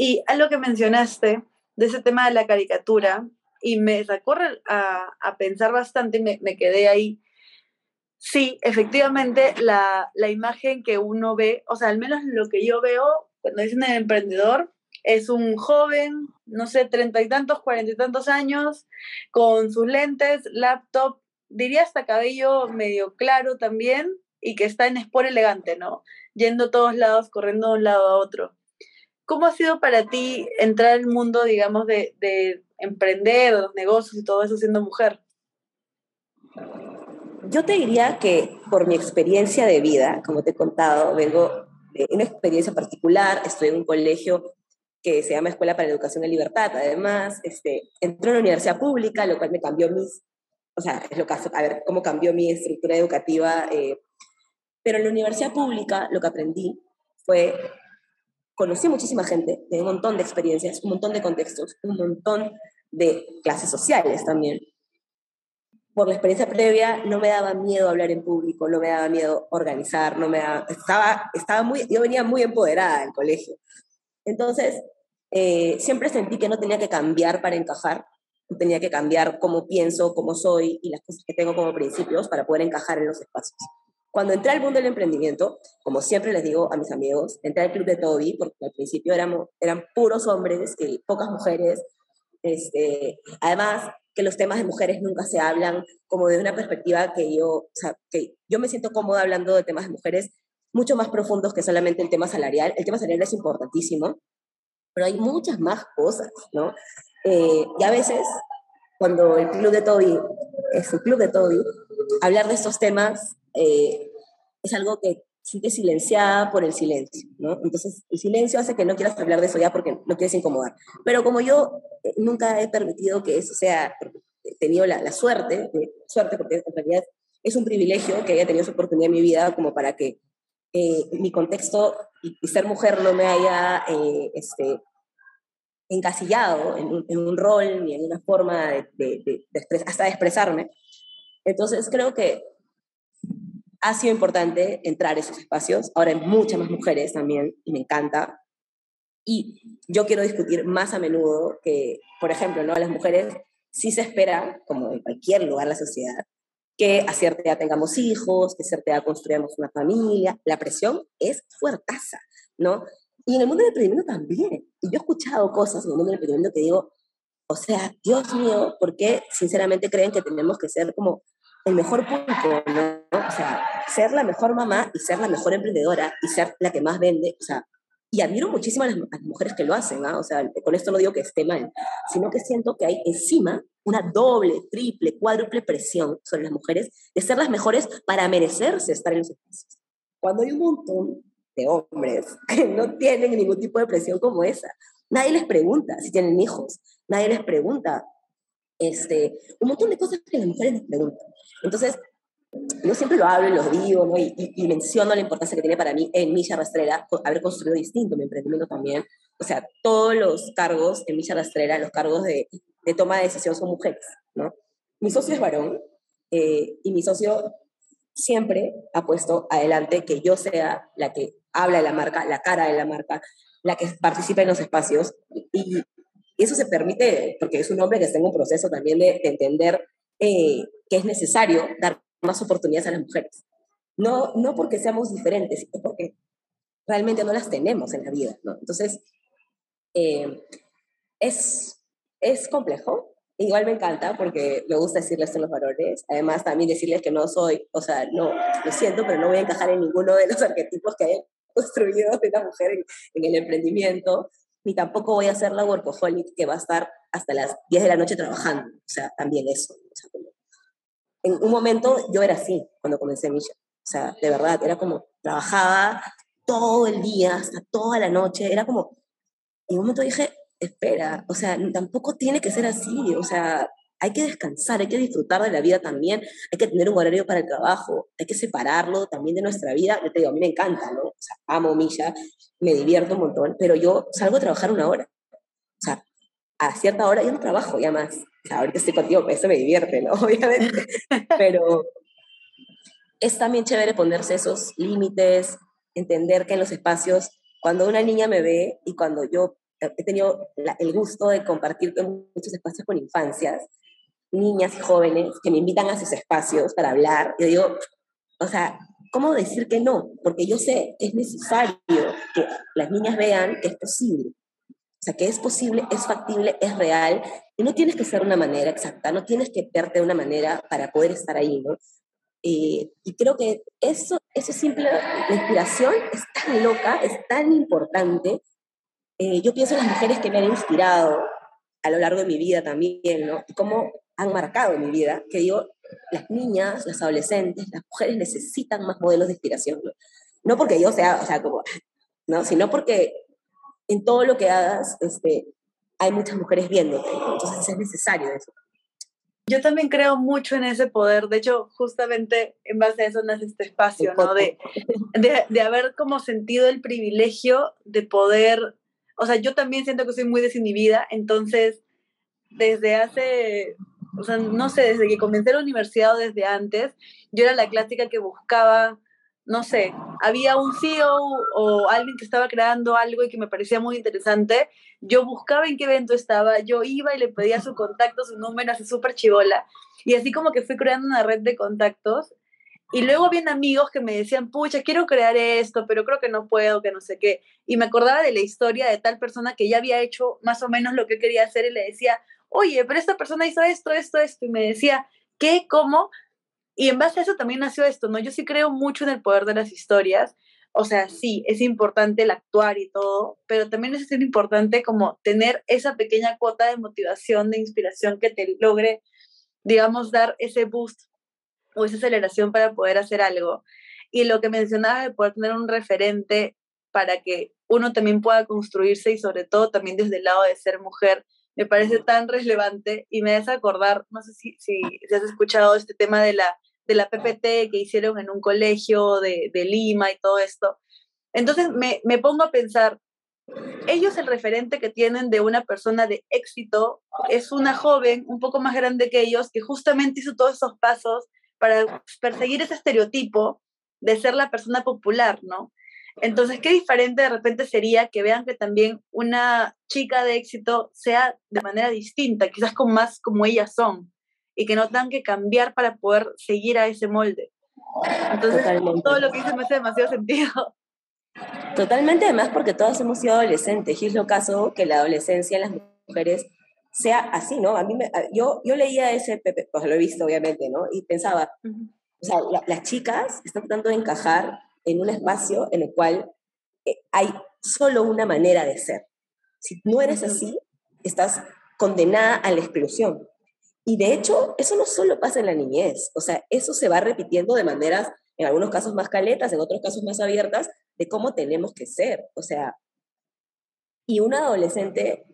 Y algo que mencionaste de ese tema de la caricatura, y me sacó a, a pensar bastante, me, me, quedé ahí. Sí, efectivamente, la, la, imagen que uno ve, o sea, al menos lo que yo veo cuando dicen el emprendedor, es un joven, no sé, treinta y tantos, cuarenta y tantos años, con sus lentes, laptop, diría hasta cabello medio claro también, y que está en Sport Elegante, ¿no? Yendo a todos lados, corriendo de un lado a otro. ¿Cómo ha sido para ti entrar al mundo, digamos, de, de emprender, de los negocios y todo eso siendo mujer? Yo te diría que por mi experiencia de vida, como te he contado, vengo de una experiencia particular, estoy en un colegio que se llama Escuela para la Educación en Libertad, además, este, entré en una universidad pública, lo cual me cambió mis, o sea, es lo que a ver cómo cambió mi estructura educativa, eh, pero en la universidad pública lo que aprendí fue, conocí muchísima gente, de un montón de experiencias, un montón de contextos, un montón de clases sociales también, por la experiencia previa, no me daba miedo hablar en público, no me daba miedo organizar, no me daba, estaba, estaba muy, yo venía muy empoderada del colegio. Entonces, eh, siempre sentí que no tenía que cambiar para encajar, tenía que cambiar cómo pienso, cómo soy y las cosas que tengo como principios para poder encajar en los espacios. Cuando entré al mundo del emprendimiento, como siempre les digo a mis amigos, entré al club de Toby, porque al principio éramos, eran puros hombres, y pocas mujeres. Este, además, que los temas de mujeres nunca se hablan como de una perspectiva que yo, o sea, que yo me siento cómoda hablando de temas de mujeres mucho más profundos que solamente el tema salarial. El tema salarial es importantísimo, pero hay muchas más cosas, ¿no? Eh, y a veces, cuando el club de Toby es el club de Toby, hablar de estos temas eh, es algo que siente silenciada por el silencio, ¿no? Entonces, el silencio hace que no quieras hablar de eso ya porque no quieres incomodar. Pero como yo eh, nunca he permitido que eso sea, he tenido la, suerte, suerte porque en realidad es un privilegio que haya tenido esa oportunidad en mi vida como para que eh, mi contexto y, ser mujer no me haya eh, este, encasillado en un, en un, rol ni en una forma de, de, de, hasta de expresarme. Entonces creo que ha sido importante entrar a esos espacios. Ahora hay muchas más mujeres también y me encanta. Y yo quiero discutir más a menudo que, por ejemplo, ¿no? a las mujeres sí se espera, como en cualquier lugar de la sociedad, que a cierta edad tengamos hijos, que a cierta edad construyamos una familia. La presión es fuertaza, ¿no? Y en el mundo del emprendimiento también. Y yo he escuchado cosas en el mundo del emprendimiento que digo, o sea, Dios mío, ¿por qué sinceramente creen que tenemos que ser como el mejor público, ¿no? O sea, ser la mejor mamá y ser la mejor emprendedora y ser la que más vende, o sea, y admiro muchísimo a las, mujeres que lo hacen, ¿ah? O sea, con esto no digo que esté mal, sino que siento que hay encima una doble, triple, cuádruple presión sobre las mujeres de ser las mejores para merecerse estar en los espacios. Cuando hay un montón de hombres que no tienen ningún tipo de presión como esa, nadie les pregunta si tienen hijos, nadie les pregunta este, un montón de cosas que las mujeres les preguntan. Entonces, yo siempre lo hablo y lo digo, ¿no? y, y, menciono la importancia que tiene para mí en Milla Rastrera haber construido distinto mi emprendimiento también. O sea, todos los cargos en Milla Rastrera, los cargos de, de, toma de decisión son mujeres, ¿no? Mi socio es varón eh, y mi socio siempre ha puesto adelante que yo sea la que habla de la marca, la cara de la marca, la que participa en los espacios y, eso se permite porque es un hombre que está en un proceso también de, entender eh, que es necesario dar más oportunidades a las mujeres. No, no porque seamos diferentes, sino porque realmente no las tenemos en la vida, ¿no? Entonces, eh, es, es complejo. Igual me encanta porque me gusta decirles a los valores. Además, también decirles que no soy, o sea, no, lo siento, pero no voy a encajar en ninguno de los arquetipos que hay construido de la mujer en, el emprendimiento, ni tampoco voy a ser la workaholic que va a estar hasta las 10 de la noche trabajando. O sea, también eso. O sea, en un momento yo era así cuando comencé Misha. O sea, de verdad, era como, trabajaba todo el día, hasta toda la noche, era como, en un momento dije, espera, o sea, tampoco tiene que ser así, o sea, hay que descansar, hay que disfrutar de la vida también, hay que tener un horario para el trabajo, hay que separarlo también de nuestra vida. Yo te digo, a mí me encanta, ¿no? O sea, amo Milla, me divierto un montón, pero yo salgo a trabajar una hora. O sea, a cierta hora yo no trabajo ya más. O sea, ahorita estoy contigo, pues eso me divierte, ¿no? Obviamente. Pero es también chévere ponerse esos límites, entender que en los espacios, cuando una niña me ve y cuando yo he tenido el gusto de compartir muchos espacios con infancias, niñas y jóvenes que me invitan a sus espacios para hablar, yo digo, o sea, ¿cómo decir que no? Porque yo sé que es necesario que las niñas vean que es posible, o sea, que es posible, es factible, es real, y no tienes que ser una manera exacta, no tienes que verte de una manera para poder estar ahí, ¿no? Eh, y creo que eso, eso simple, la inspiración es tan loca, es tan importante. Eh, yo pienso en las mujeres que me han inspirado a lo largo de mi vida también, ¿no? Cómo han marcado mi vida, que digo, las niñas, las adolescentes, las mujeres necesitan más modelos de inspiración. No, porque yo sea, o sea, como, ¿no? Sino porque en todo lo que hagas, este, hay muchas mujeres viéndote, entonces es necesario eso. Yo también creo mucho en ese poder, de hecho, justamente en base a eso nace este espacio, ¿no? De, de, de, haber como sentido el privilegio de poder, o sea, yo también siento que soy muy desinhibida, entonces, desde hace, o sea, no sé, desde que comencé la universidad o desde antes, yo era la clásica que buscaba no sé, había un CEO o alguien que estaba creando algo y que me parecía muy interesante, yo buscaba en qué evento estaba, yo iba y le pedía su contacto, su número, así súper chivola, y así como que fui creando una red de contactos, y luego habían amigos que me decían, pucha, quiero crear esto, pero creo que no puedo, que no sé qué, y me acordaba de la historia de tal persona que ya había hecho más o menos lo que quería hacer y le decía, oye, pero esta persona hizo esto, esto, esto, y me decía, ¿qué? ¿Cómo? Y en base a eso también nació esto, ¿no? Yo sí creo mucho en el poder de las historias. O sea, sí, es importante el actuar y todo, pero también es importante como tener esa pequeña cuota de motivación, de inspiración que te logre, digamos, dar ese boost o esa aceleración para poder hacer algo. Y lo que mencionaba de poder tener un referente para que uno también pueda construirse y sobre todo también desde el lado de ser mujer, me parece tan relevante y me hace acordar, no sé si, si, has escuchado este tema de la de la PPT que hicieron en un colegio de, Lima y todo esto. Entonces me, me, pongo a pensar, ellos el referente que tienen de una persona de éxito es una joven un poco más grande que ellos que justamente hizo todos esos pasos para perseguir ese estereotipo de ser la persona popular, ¿no? Entonces, qué diferente de repente sería que vean que también una chica de éxito sea de manera distinta, quizás con más como ellas son y que no tengan que cambiar para poder seguir a ese molde. Entonces, todo lo que dice me hace demasiado sentido. Totalmente, además porque todas hemos sido adolescentes y es lo caso que la adolescencia en las mujeres sea así, ¿no? A mí me, yo, yo leía ese, pues lo he visto obviamente, ¿no? Y pensaba, o sea, las chicas están tratando de encajar en un espacio en el cual eh, hay solo una manera de ser. Si no eres así, estás condenada a la exclusión. Y de hecho, eso no solo pasa en la niñez, o sea, eso se va repitiendo de maneras, en algunos casos más caletas, en otros casos más abiertas, de cómo tenemos que ser. O sea, y un adolescente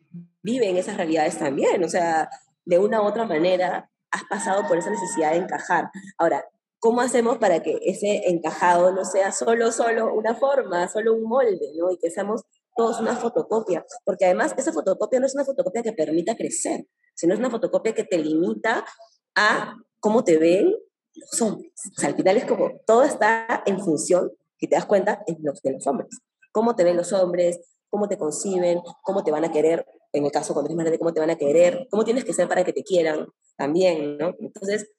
vive en esas realidades también, o sea, de una u otra manera has pasado por esa necesidad de encajar. Ahora, ¿cómo hacemos para que ese encajado no sea solo, solo una forma, solo un molde, ¿no? Y que seamos todos una fotocopia, porque además esa fotocopia no es una fotocopia que permita crecer, sino es una fotocopia que te limita a cómo te ven los hombres. O sea, al final es como todo está en función, que te das cuenta, en los, de los hombres. Cómo te ven los hombres, cómo te conciben, cómo te van a querer, en el caso eres más grande, cómo te van a querer, cómo tienes que ser para que te quieran también, ¿no? Entonces,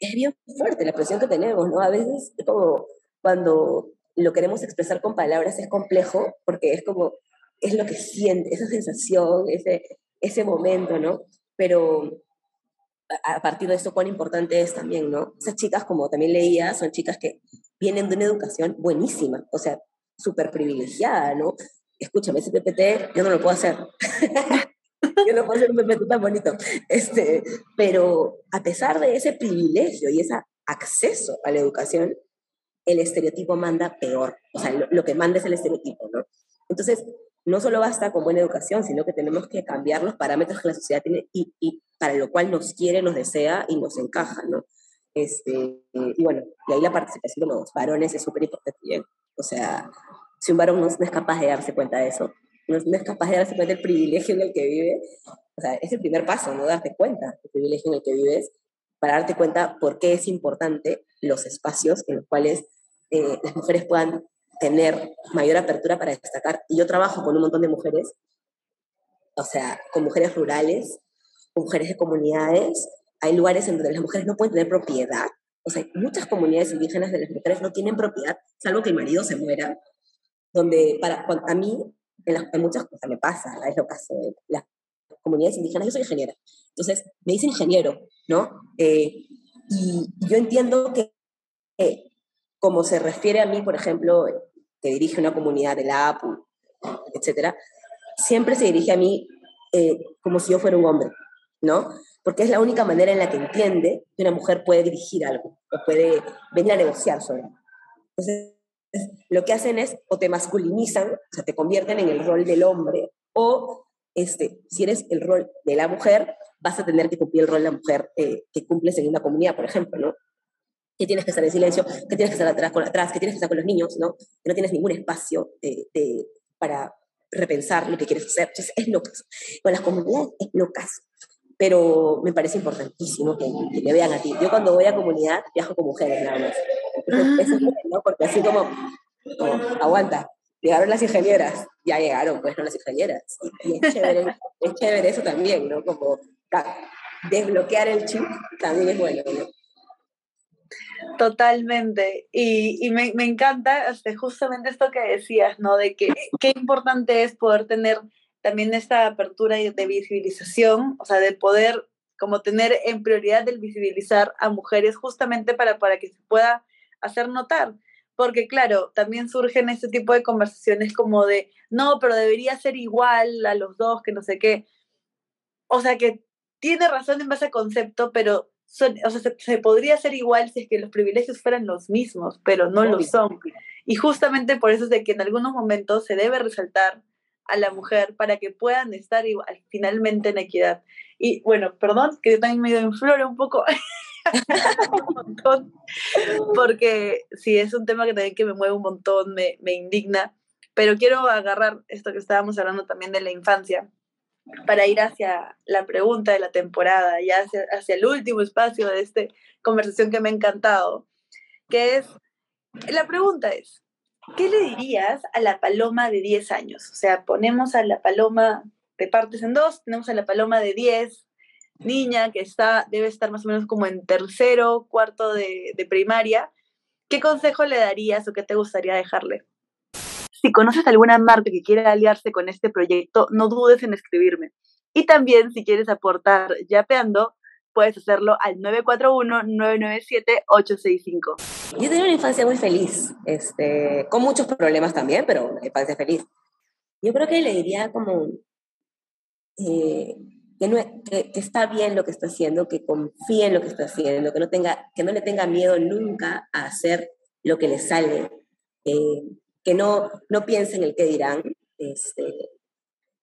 es bien fuerte la presión que tenemos, ¿no? A veces como cuando lo queremos expresar con palabras es complejo, porque es como, es lo que siente, esa sensación, ese, ese momento, ¿no? Pero a partir de esto, cuán importante es también, ¿no? Esas chicas, como también leía, son chicas que vienen de una educación buenísima, o sea, súper privilegiada, ¿no? Escúchame, ese PPT yo no lo puedo hacer. yo no puedo hacer un PPT tan bonito. Este, pero a pesar de ese privilegio y ese acceso a la educación, el estereotipo manda peor. O sea, lo, que manda es el estereotipo, ¿no? Entonces, no solo basta con buena educación, sino que tenemos que cambiar los parámetros que la sociedad tiene y, y para lo cual nos quiere, nos desea y nos encaja, ¿no? Este, y bueno, y ahí la participación de los varones es súper importante bien. O sea, si un varón no, es capaz de darse cuenta de eso, no, no, es capaz de darse cuenta del privilegio en el que vive, o sea, es el primer paso, ¿no? Darte cuenta del privilegio en el que vives, para darte cuenta por qué es importante los espacios en los cuales eh, las mujeres puedan tener mayor apertura para destacar. Y yo trabajo con un montón de mujeres, o sea, con mujeres rurales, con mujeres de comunidades. Hay lugares en donde las mujeres no pueden tener propiedad. O sea, muchas comunidades indígenas de las mujeres no tienen propiedad, salvo que el marido se muera. Donde para, a mí, en, las, muchas cosas me pasa, es lo caso de las comunidades indígenas, yo soy ingeniera. Entonces, me dice ingeniero, ¿no? Eh, y yo entiendo que como se refiere a mí, por ejemplo, que dirige una comunidad de la APU, etcétera, siempre se dirige a mí eh, como si yo fuera un hombre, ¿no? Porque es la única manera en la que entiende que una mujer puede dirigir algo o puede venir a negociar sobre. Entonces, lo que hacen es o te masculinizan, o sea, te convierten en el rol del hombre, o este, si eres el rol de la mujer, vas a tener que cumplir el rol de la mujer eh, que cumples en una comunidad, por ejemplo, ¿no? Que tienes que estar en silencio, que tienes que estar atrás, con, atrás que tienes que estar con los niños, ¿no? Que no tienes ningún espacio de, para repensar lo que quieres hacer. Entonces, es lo caso. Con las comunidades es lo caso. Pero me parece importantísimo que, que, te vean a ti. Yo cuando voy a comunidad viajo con mujeres nada más. Eso es ¿no? Porque así como, aguanta, llegaron las ingenieras, ya llegaron, pues, no las ingenieras. Y, es, chévere, es chévere eso también, ¿no? Como desbloquear el chip también es bueno, ¿no? Totalmente. Y, y me, me, encanta este, justamente esto que decías, ¿no? De que qué importante es poder tener también esta apertura de visibilización, o sea, de poder como tener en prioridad el visibilizar a mujeres justamente para, para que se pueda hacer notar. Porque claro, también surgen este tipo de conversaciones como de, no, pero debería ser igual a los dos, que no sé qué. O sea, que tiene razón en base a concepto, pero o sea, se, podría hacer igual si es que los privilegios fueran los mismos, pero no lo son. Y justamente por eso es de que en algunos momentos se debe resaltar a la mujer para que puedan estar igual, finalmente en equidad. Y bueno, perdón, que yo también me ido en flor un poco, montón, porque sí, es un tema que también que me mueve un montón, me, me indigna, pero quiero agarrar esto que estábamos hablando también de la infancia, para ir hacia la pregunta de la temporada, ya hacia, hacia el último espacio de esta conversación que me ha encantado, que es, la pregunta es, ¿qué le dirías a la paloma de 10 años? O sea, ponemos a la paloma de partes en dos, tenemos a la paloma de 10, niña que está, debe estar más o menos como en tercero, cuarto de, de primaria. ¿Qué consejo le darías o qué te gustaría dejarle? Si conoces alguna marca que quiera aliarse con este proyecto, no dudes en escribirme. Y también, si quieres aportar yapeando, puedes hacerlo al 941-997-865. Yo tenía una infancia muy feliz, este, con muchos problemas también, pero una infancia feliz. Yo creo que le diría como eh, que, no, que, está bien lo que está haciendo, que confíe en lo que está haciendo, que no, tenga, que no le tenga miedo nunca a hacer lo que le sale. Eh, que no, no piensen el qué dirán. Este,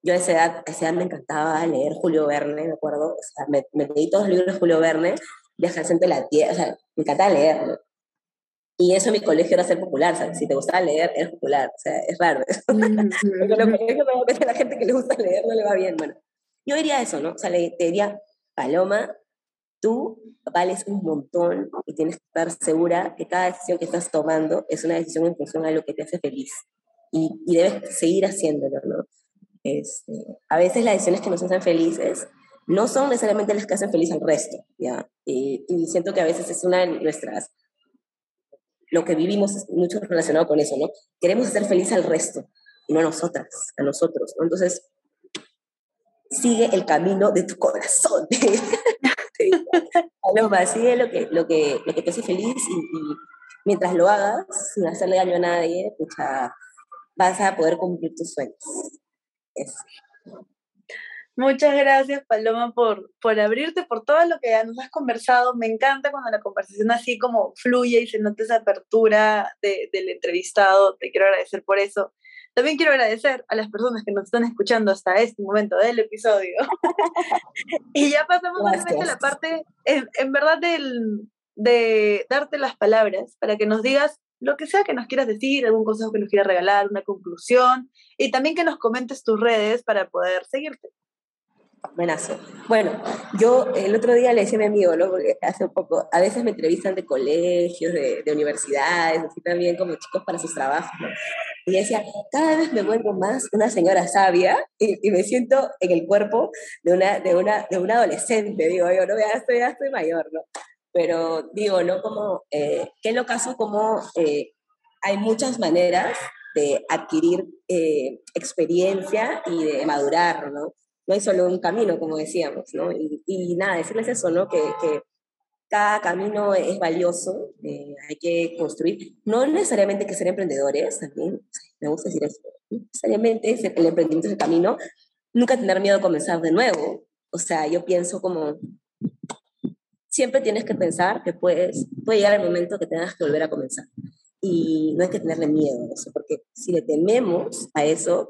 yo a esa, edad, a esa edad me encantaba leer Julio Verne, ¿de acuerdo? O sea, me, me leí todos los libros de Julio Verne, Viajarse entre la Tierra, o sea, me encantaba leer. Y eso en mi colegio era ser popular, ¿sabes? Si te gustaba leer, eres popular. O sea, es raro. Porque en los colegios a la gente que le gusta leer no le va bien. Bueno, yo diría eso, ¿no? O sea, le, te diría, Paloma, tú vales un montón y tienes que estar segura que cada decisión que estás tomando es una decisión en función a lo que te hace feliz. Y, debes seguir haciéndolo, ¿no? Este, a veces las decisiones que nos hacen felices no son necesariamente las que hacen feliz al resto, ¿ya? Y, y siento que a veces es una de nuestras... Lo que vivimos es mucho relacionado con eso, ¿no? Queremos hacer feliz al resto y no a nosotras, a nosotros, ¿no? Entonces, sigue el camino de tu corazón. Paloma, sigue lo que, lo que, lo que te hace feliz y, mientras lo hagas, sin hacerle daño a nadie, vas a poder cumplir tus sueños. Muchas gracias, Paloma, por, por abrirte, por todo lo que ya nos has conversado. Me encanta cuando la conversación así como fluye y se nota esa apertura del entrevistado. Te quiero agradecer por eso. También quiero agradecer a las personas que nos están escuchando hasta este momento del episodio. y ya pasamos a la parte, en, verdad, del, de darte las palabras para que nos digas lo que sea que nos quieras decir, algún consejo que nos quieras regalar, una conclusión, y también que nos comentes tus redes para poder seguirte. Buenazo. Bueno, yo el otro día le decía a mi amigo, ¿no? Porque hace un poco, a veces me entrevistan de colegios, de, de universidades, así también como chicos para sus trabajos, ¿no? Y decía, cada vez me vuelvo más una señora sabia y, y, me siento en el cuerpo de una, de una, de una adolescente, digo yo, no, ya estoy, ya estoy mayor, ¿no? Pero digo, ¿no? Como, eh, qué lo caso como eh, hay muchas maneras de adquirir eh, experiencia y de madurar, ¿no? no hay solo un camino, como decíamos, ¿no? Y, y nada, decirles eso, ¿no? Que, que, cada camino es valioso, eh, hay que construir, no necesariamente que ser emprendedores, también me gusta decir eso, no necesariamente el emprendimiento es el camino, nunca tener miedo a comenzar de nuevo. O sea, yo pienso como, siempre tienes que pensar que puedes, puede llegar el momento que tengas que volver a comenzar. Y no hay que tenerle miedo a eso, porque si le tememos a eso,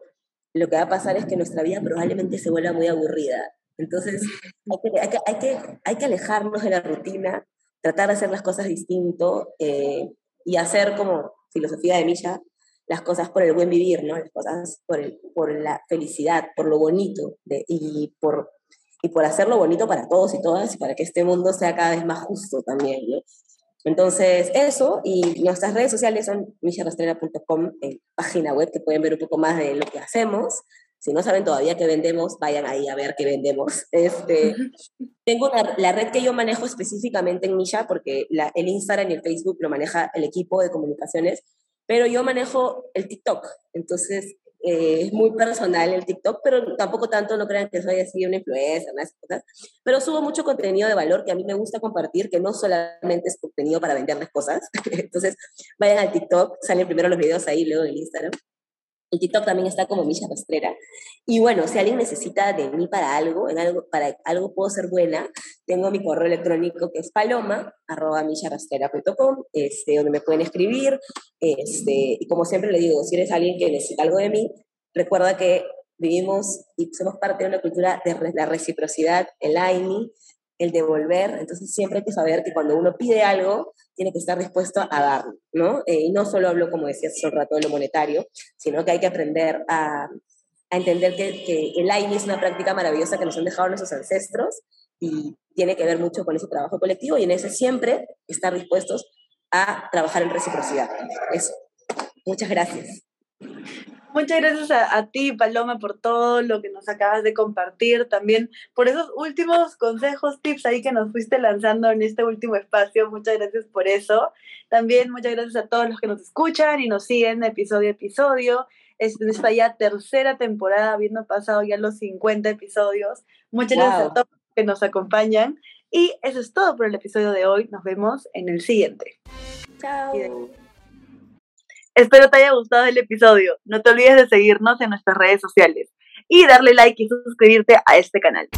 lo que va a pasar es que nuestra vida probablemente se vuelva muy aburrida. Entonces, hay que, hay que, hay que, alejarnos de la rutina, tratar de hacer las cosas distinto eh, y hacer como filosofía de Milla, las cosas por el buen vivir, ¿no? Las cosas por, el, por la felicidad, por lo bonito de, y por y por hacerlo bonito para todos y todas y para que este mundo sea cada vez más justo también, ¿no? Entonces, eso, y nuestras redes sociales son micharrastrera.com, en página web, que pueden ver un poco más de lo que hacemos. Si no saben todavía qué vendemos, vayan ahí a ver qué vendemos. Este, tengo la red que yo manejo específicamente en Misha, porque la, el Instagram y el Facebook lo maneja el equipo de comunicaciones, pero yo manejo el TikTok. Entonces, eh, es muy personal el TikTok, pero tampoco tanto, no crean que soy así una influencer, cosas. Pero subo mucho contenido de valor que a mí me gusta compartir, que no solamente es contenido para venderles cosas. Entonces, vayan al TikTok, salen primero los videos ahí, luego en el Instagram. El TikTok también está como Milla Rastrera. Y bueno, si alguien necesita de mí para algo, en algo, para algo puedo ser buena, tengo mi correo electrónico que es paloma, arroba este, donde me pueden escribir. Este, y como siempre le digo, si eres alguien que necesita algo de mí, recuerda que vivimos y somos parte de una cultura de la reciprocidad, el AINI, el devolver. Entonces siempre hay que saber que cuando uno pide algo, tiene que estar dispuesto a darlo, ¿no? Eh, y no solo hablo, como decía hace un rato, de lo monetario, sino que hay que aprender a, a entender que, que, el AINI es una práctica maravillosa que nos han dejado nuestros ancestros y tiene que ver mucho con ese trabajo colectivo y en ese siempre estar dispuestos a trabajar en reciprocidad. Eso. Muchas gracias. Muchas gracias a, ti, Paloma, por todo lo que nos acabas de compartir, también por esos últimos consejos, tips ahí que nos fuiste lanzando en este último espacio. Muchas gracias por eso. También muchas gracias a todos los que nos escuchan y nos siguen episodio a episodio. Es esta ya tercera temporada, habiendo pasado ya los 50 episodios. Muchas gracias a todos los que nos acompañan. Y eso es todo por el episodio de hoy. Nos vemos en el siguiente. Chao. Espero te haya gustado el episodio. No te olvides de seguirnos en nuestras redes sociales y darle like y suscribirte a este canal.